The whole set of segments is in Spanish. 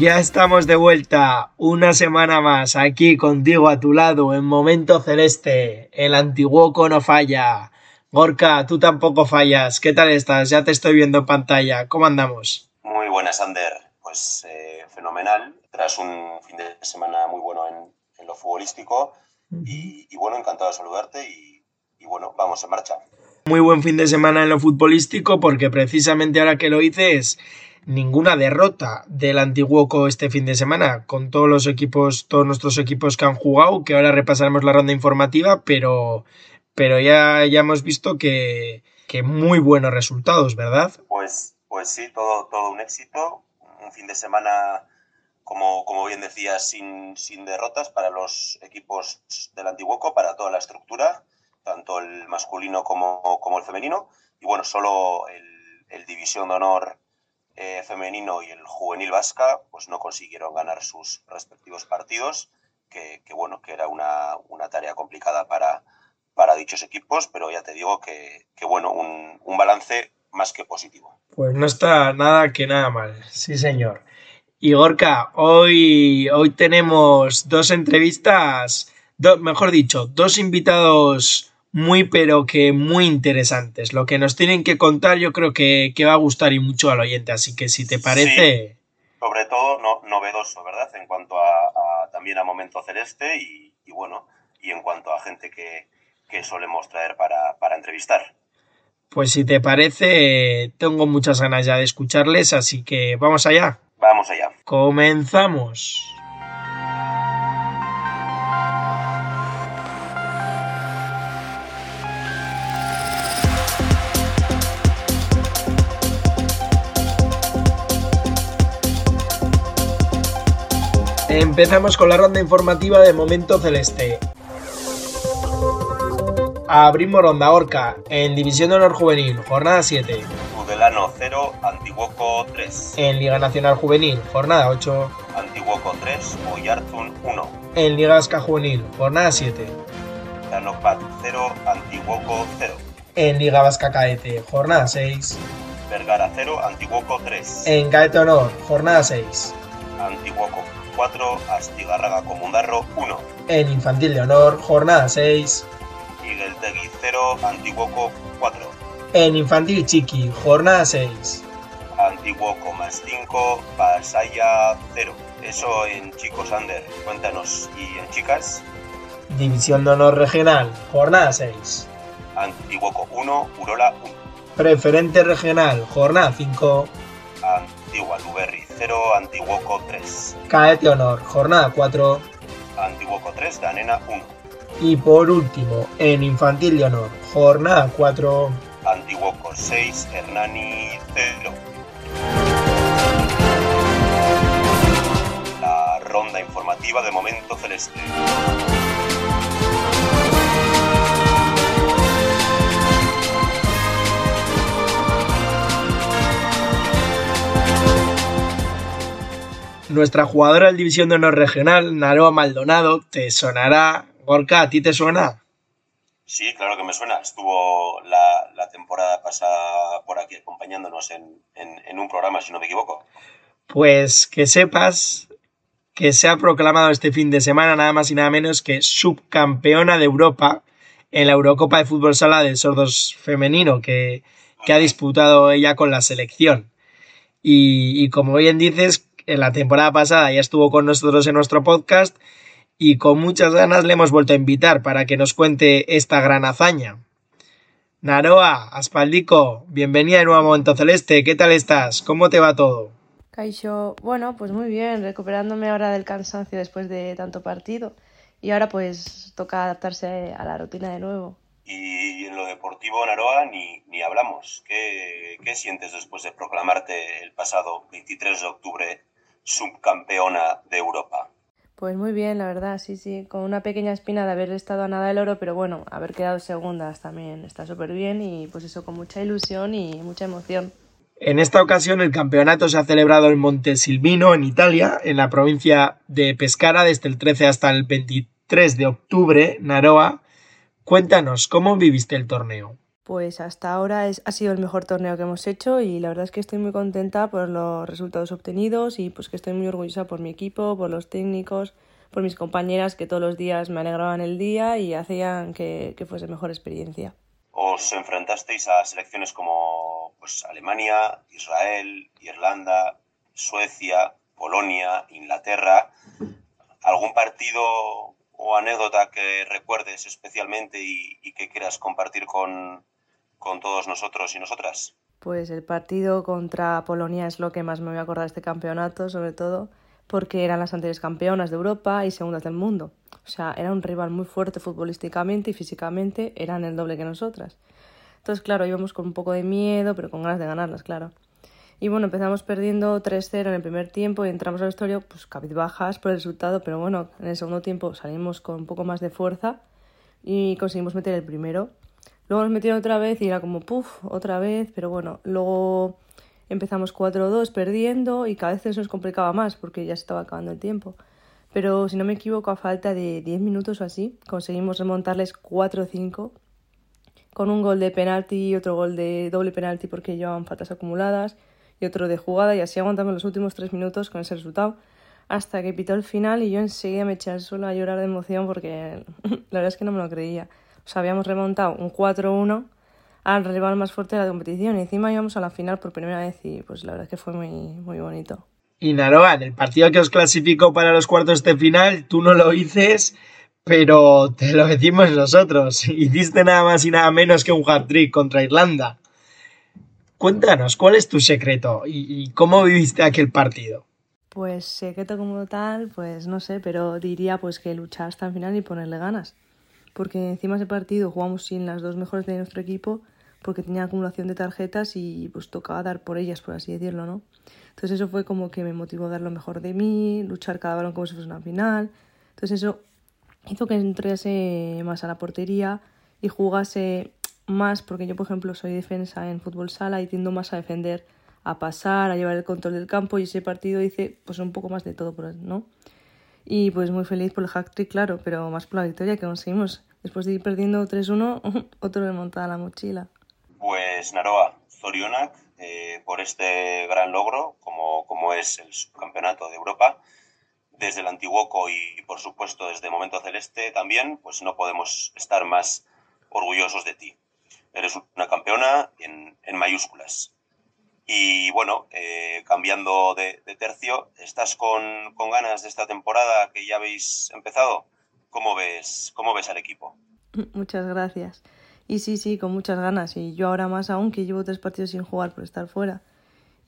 Ya estamos de vuelta una semana más aquí contigo a tu lado en Momento Celeste. El Antiguoco no falla. Gorka, tú tampoco fallas. ¿Qué tal estás? Ya te estoy viendo en pantalla. ¿Cómo andamos? Muy buenas, Ander. Pues eh, fenomenal. Tras un fin de semana muy bueno en, lo futbolístico. Y, bueno, encantado de saludarte y, y bueno, vamos en marcha. Muy buen fin de semana en lo futbolístico porque precisamente ahora que lo dices ninguna derrota del Antiguoco este fin de semana, con todos los equipos, todos nuestros equipos que han jugado, que ahora repasaremos la ronda informativa, pero, pero ya, ya hemos visto que, que muy buenos resultados, ¿verdad? Pues, pues sí, todo, todo un éxito, un fin de semana, como, como bien decía, sin, sin derrotas para los equipos del Antiguoco, para toda la estructura, tanto el masculino como, como el femenino, y bueno, solo el División de Honor eh, femenino y el juvenil vasca pues no consiguieron ganar sus respectivos partidos, que, bueno, que era una, tarea complicada para, para dichos equipos, pero ya te digo que, bueno, un, balance más que positivo. Pues no está nada que nada mal, sí señor. Y Gorka, hoy, hoy tenemos dos entrevistas, mejor dicho, dos invitados muy pero que muy interesantes. Lo que nos tienen que contar yo creo que, va a gustar y mucho al oyente, así que si te parece... sobre todo no, novedoso, ¿verdad? En cuanto a, también a Momento Celeste y, bueno, y en cuanto a gente que, que solemos traer para, para entrevistar. Pues si te parece, tengo muchas ganas ya de escucharles, así que vamos allá. Vamos allá. Comenzamos. Empezamos con la ronda informativa de Momento Celeste. Abrimos ronda Orca en División de Honor Juvenil, jornada 7. Tudelano 0, Antiguoco 3. En Liga Nacional Juvenil, jornada 8. Antiguoco 3, Oyarzun 1. En Liga Vasca Juvenil, jornada 7. Danopat 0, Antiguoco 0. En Liga Vasca Caete, jornada 6. Vergara 0, Antiguoco 3. En Caete Honor, jornada 6. Antiguoco 4, Astigarraga Comundarro 1. En Infantil de Honor, jornada 6. Igueltegui 0, Antiguoco 4. En Infantil Chiqui, jornada 6. Antiguoco más 5, Pasaya 0. Eso en chicos under, cuéntanos. ¿Y en chicas? División de Honor Regional, jornada 6. Antiguoco 1, Urola 1. Preferente Regional, jornada 5. Antigua Luberri 0, Antiguoco 3. Caete Honor, jornada 4. Antiguoco 3, Danena 1. Y por último, en Infantil de Honor, jornada 4. Antiguoco 6, Hernani 0. La ronda informativa de momento celeste. Nuestra jugadora del División de Honor Regional, Naroa Maldonado, te sonará. Gorka, ¿a ti te suena? Sí, claro que me suena. Estuvo la, temporada pasada por aquí acompañándonos en, un programa, si no me equivoco. Pues que sepas que se ha proclamado este fin de semana nada más y nada menos que subcampeona de Europa en la Eurocopa de Fútbol Sala de Sordos Femenino que, ha disputado ella con la selección. Y, y como bien dices, en la temporada pasada ya estuvo con nosotros en nuestro podcast y con muchas ganas le hemos vuelto a invitar para que nos cuente esta gran hazaña. Naroa, Aspaldico, bienvenida de nuevo a Momento Celeste, ¿qué tal estás? ¿Cómo te va todo? Kaisho, bueno, pues muy bien, recuperándome ahora del cansancio después de tanto partido y ahora pues toca adaptarse a la rutina de nuevo. Y en lo deportivo, Naroa, ni, ni hablamos. ¿Qué, ¿Qué sientes después de proclamarte el pasado 23 de octubre subcampeona de Europa? Pues muy bien, la verdad, sí, sí, con una pequeña espina de haber estado a nada del oro, pero bueno, haber quedado segundas también está súper bien y pues eso con mucha ilusión y mucha emoción. En esta ocasión el campeonato se ha celebrado en Montesilvino, en Italia, en la provincia de Pescara, desde el 13 hasta el 23 de octubre, Naroa. Cuéntanos, ¿cómo viviste el torneo? Pues hasta ahora es, ha sido el mejor torneo que hemos hecho y la verdad es que estoy muy contenta por los resultados obtenidos y pues que estoy muy orgullosa por mi equipo, por los técnicos, por mis compañeras que todos los días me alegraban el día y hacían que, que fuese mejor experiencia. Os enfrentasteis a selecciones como pues, Alemania, Israel, Irlanda, Suecia, Polonia, Inglaterra. ¿Algún partido o anécdota que recuerdes especialmente y, y que quieras compartir con, con todos nosotros y nosotras? Pues el partido contra Polonia es lo que más me voy a acordar de este campeonato, sobre todo porque eran las anteriores campeonas de Europa y segundas del mundo. O sea, era un rival muy fuerte futbolísticamente y físicamente eran el doble que nosotras. Entonces, claro, íbamos con un poco de miedo, pero con ganas de ganarlas, claro. Y bueno, empezamos perdiendo 3-0 en el primer tiempo y entramos al vestuario, pues bajas por el resultado, pero bueno, en el segundo tiempo salimos con un poco más de fuerza y conseguimos meter el primero. Luego nos metieron otra vez y era como, puff, otra vez, pero bueno, luego empezamos 4-2 perdiendo y cada vez se nos complicaba más porque ya se estaba acabando el tiempo. Pero si no me equivoco, a falta de 10 minutos o así, conseguimos remontarles 4-5 con un gol de penalti otro gol de doble penalti porque llevaban faltas acumuladas y otro de jugada y así aguantamos los últimos tres minutos con ese resultado hasta que pitó el final y yo enseguida me eché al suelo a llorar de emoción porque la verdad es que no me lo creía. O sea, habíamos remontado un 4-1 al rival más fuerte de la competición y encima íbamos a la final por primera vez y pues la verdad es que fue muy, muy bonito. Y Naroa, en el partido que os clasificó para los cuartos de final, tú no lo dices, pero te lo decimos nosotros. Hiciste nada más y nada menos que un hat-trick contra Irlanda. Cuéntanos, ¿cuál es tu secreto y, cómo viviste aquel partido? Pues secreto como tal, pues no sé, pero diría pues que luchar hasta el final y ponerle ganas. Porque encima ese partido jugamos sin las dos mejores de nuestro equipo porque tenía acumulación de tarjetas y pues tocaba dar por ellas, por así decirlo, ¿no? Entonces eso fue como que me motivó a dar lo mejor de mí, luchar cada balón como si fuese una final. Entonces eso hizo que entrase más a la portería y jugase más, porque yo, por ejemplo, soy defensa en fútbol sala y tiendo más a defender, a pasar, a llevar el control del campo y ese partido hice pues un poco más de todo, ¿no? Y pues muy feliz por el hack trick, claro, pero más por la victoria que conseguimos. Después de ir perdiendo 3-1, otro remontada a la mochila. Pues Naroa, Zorionak, eh, por este gran logro, como, como es el subcampeonato de Europa, desde el Antiguoco y, por supuesto, desde Momento Celeste también, pues no podemos estar más orgullosos de ti eres una campeona en, en mayúsculas. Y bueno, eh, cambiando de, tercio, ¿estás con, con, ganas de esta temporada que ya habéis empezado? ¿Cómo ves, ¿Cómo ves al equipo? Muchas gracias. Y sí, sí, con muchas ganas. Y yo ahora más aún que llevo tres partidos sin jugar por estar fuera.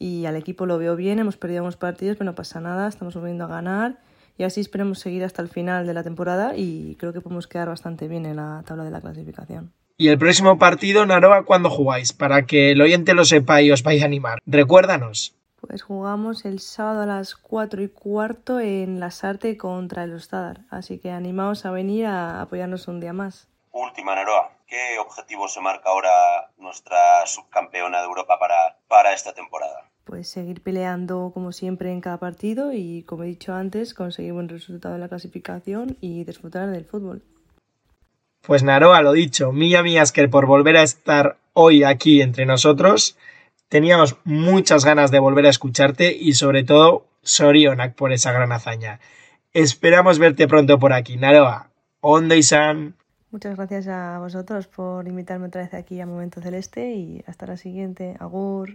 Y al equipo lo veo bien, hemos perdido unos partidos, pero no pasa nada, estamos volviendo a ganar. Y así esperemos seguir hasta el final de la temporada y creo que podemos quedar bastante bien en la tabla de la clasificación. Y el próximo partido, Naroa, ¿cuándo jugáis? Para que el oyente lo sepa y os vaya a animar. Recuérdanos. Pues jugamos el sábado a las 4 y cuarto en la Sarte contra el Ostadar. Así que animaos a venir a apoyarnos un día más. Última, Naroa. ¿Qué objetivo se marca ahora nuestra subcampeona de Europa para, para esta temporada? Pues seguir peleando como siempre en cada partido y, como he dicho antes, conseguir buen resultado en la clasificación y disfrutar del fútbol. Pues Naroa, lo dicho, Milla que por volver a estar hoy aquí entre nosotros. Teníamos muchas ganas de volver a escucharte y sobre todo Sorionak por esa gran hazaña. Esperamos verte pronto por aquí. Naroa, Ondo y San. Muchas gracias a vosotros por invitarme otra vez aquí a Momento Celeste y hasta la siguiente. Agur.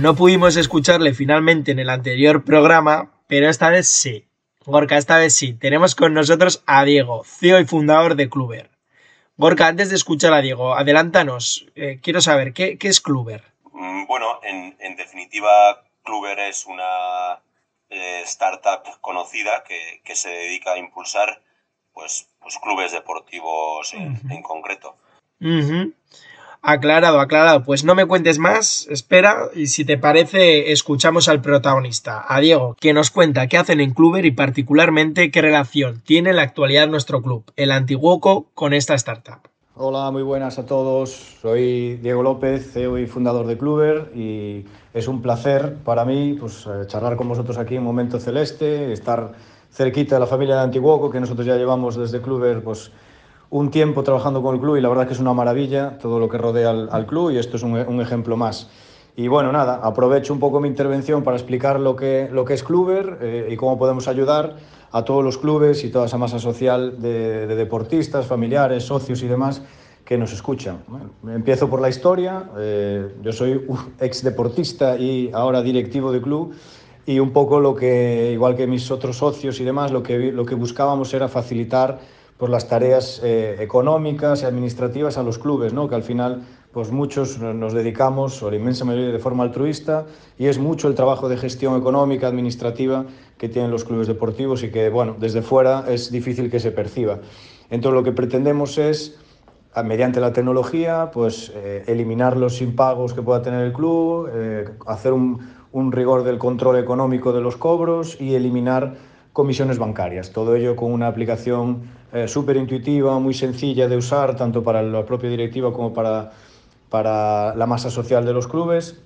No pudimos escucharle finalmente en el anterior programa, pero esta vez sí. Gorka, esta vez sí. Tenemos con nosotros a Diego, CEO y fundador de Cluber. Gorka, antes de escuchar a Diego, adelántanos. Eh, quiero saber, ¿qué, es Cluber? Mm, bueno, en, definitiva, Cluber es una eh, startup conocida que, se dedica a impulsar pues, pues clubes deportivos en, concreto. Aclarado, aclarado. Pues no me cuentes más, espera, y si te parece, escuchamos al protagonista, a Diego, que nos cuenta qué hacen en Cluber y particularmente qué relación tiene en la actualidad nuestro club, el Antiguoco, con esta startup. Hola, muy buenas a todos. Soy Diego López, CEO y fundador de Cluber, y es un placer para mí pues, eh, charlar con vosotros aquí en Momento Celeste, estar cerquita de la familia de Antiguoco, que nosotros ya llevamos desde Cluber pues, un tiempo trabajando con el club y la verdad que es una maravilla todo lo que rodea al, club y esto es un, ejemplo más. Y bueno, nada, aprovecho un poco mi intervención para explicar lo que, lo que es Cluber eh, y cómo podemos ayudar a todos los clubes y toda esa masa social de, deportistas, familiares, socios y demás que nos escuchan. empiezo por la historia. Eh, yo soy un ex deportista y ahora directivo de club y un poco lo que, igual que mis otros socios y demás, lo que, lo que buscábamos era facilitar pues, las tareas eh, económicas y administrativas a los clubes, ¿no? que al final pues muchos nos dedicamos, o la inmensa mayoría, de forma altruista, y es mucho el trabajo de gestión económica, administrativa, que tienen los clubes deportivos y que, bueno, desde fuera es difícil que se perciba. Entonces, lo que pretendemos es, mediante la tecnología, pues eh, eliminar los impagos que pueda tener el club, eh, hacer un rigor del control económico de los cobros y eliminar comisiones bancarias. Todo ello con una aplicación eh, súper intuitiva, muy sencilla de usar, tanto para la propia directiva como para, para la masa social de los clubes.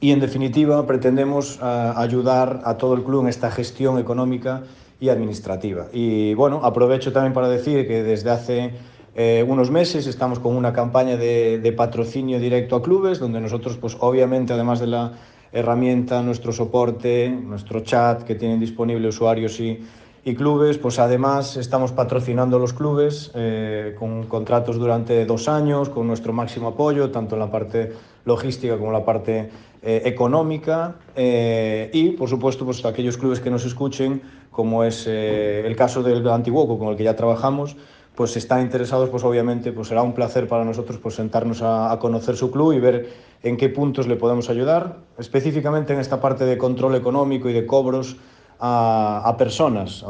Y en definitiva, pretendemos eh, ayudar a todo el club en esta gestión económica y administrativa. Y bueno, aprovecho también para decir que desde hace eh, unos meses estamos con una campaña de, de, patrocinio directo a clubes, donde nosotros, pues obviamente, además de la herramienta, nuestro soporte, nuestro chat que tienen disponible usuarios y, y clubes, pues además estamos patrocinando los clubes eh, con contratos durante dos años, con nuestro máximo apoyo, tanto en la parte logística como en la parte eh, económica eh, y, por supuesto, pues aquellos clubes que nos escuchen, como es el caso del Antiguoco, con el que ya trabajamos, pues están interesados, pues obviamente pues será un placer para nosotros pues sentarnos a, conocer su club y ver en qué puntos le podemos ayudar, específicamente en esta parte de control económico y de cobros a, personas,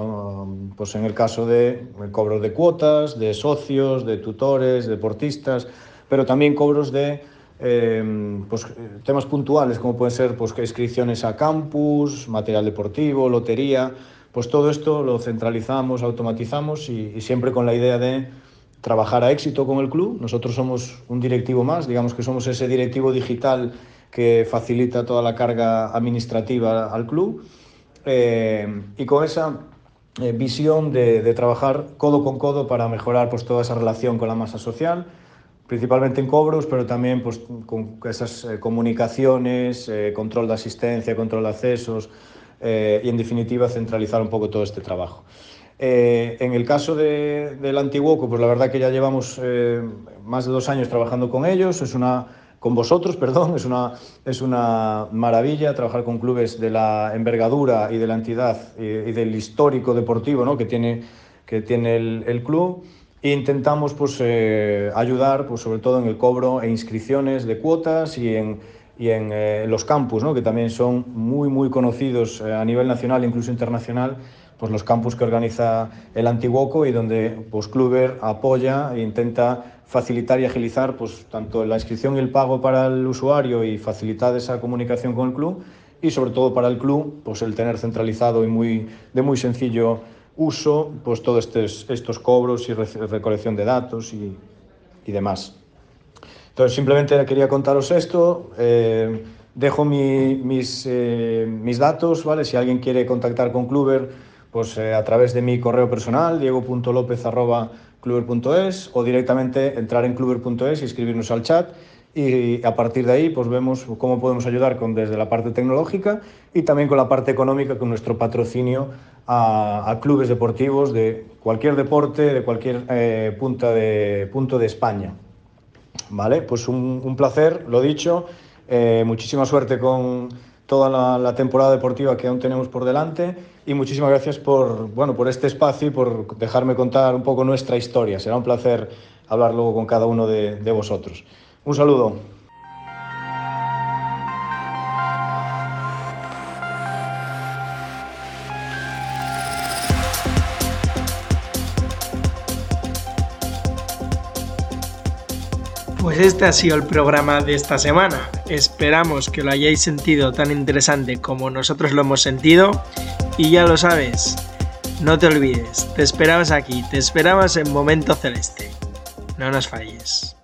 pues en el caso de cobros de cuotas, de socios, de tutores, deportistas, pero también cobros de em, pues, temas puntuales como pueden ser pues, inscripciones a campus, material deportivo, lotería, pues todo esto lo centralizamos, automatizamos y, siempre con la idea de trabajar a éxito con el club. Nosotros somos un directivo más, digamos que somos ese directivo digital que facilita toda la carga administrativa al club eh, y con esa eh, visión de, trabajar codo con codo para mejorar pues, toda esa relación con la masa social, principalmente en cobros, pero también pues, con esas eh, comunicaciones, control de asistencia, control de accesos y en definitiva centralizar un poco todo este trabajo. en el caso de, del Antiguoco, pues la verdad que ya llevamos más de dos años trabajando con ellos, es una con vosotros, perdón. Es una, es una maravilla trabajar con clubes de la envergadura y de la entidad y, del histórico deportivo ¿no? que tiene, que tiene el, el club. E intentamos pues, eh, ayudar pues, sobre todo en el cobro e inscripciones de cuotas y en, y en eh, los campus, ¿no? que también son muy, muy conocidos eh, a nivel nacional incluso internacional, pues los campus que organiza el Antiguoco y donde pues, Cluber apoya e intenta facilitar y agilizar pues, tanto la inscripción y el pago para el usuario y facilitar esa comunicación con el club y sobre todo para el club pues, el tener centralizado y muy, de muy sencillo uso pues, todos estos, estos cobros y recolección de datos y, y demás. Entonces simplemente quería contaros esto. Eh, dejo mi, mis, eh, mis datos, ¿vale? Si alguien quiere contactar con Cluber, pues eh, a través de mi correo personal, diego.lopez.com cluber.es o directamente entrar en cluber.es y escribirnos al chat y a partir de ahí pues vemos cómo podemos ayudar con, desde la parte tecnológica y también con la parte económica con nuestro patrocinio a, clubes deportivos de cualquier deporte, de cualquier punta de, punto de España. Vale, pues un, placer, lo dicho, eh, muchísima suerte con toda la, la, temporada deportiva que aún tenemos por delante y muchísimas gracias por, bueno, por este espacio y por dejarme contar un poco nuestra historia. Será un placer hablar luego con cada uno de, de vosotros. Un saludo. Pues este ha sido el programa de esta semana. Esperamos que lo hayáis sentido tan interesante como nosotros lo hemos sentido. Y ya lo sabes, no te olvides, te esperamos aquí, te esperamos en Momento Celeste. No nos falles.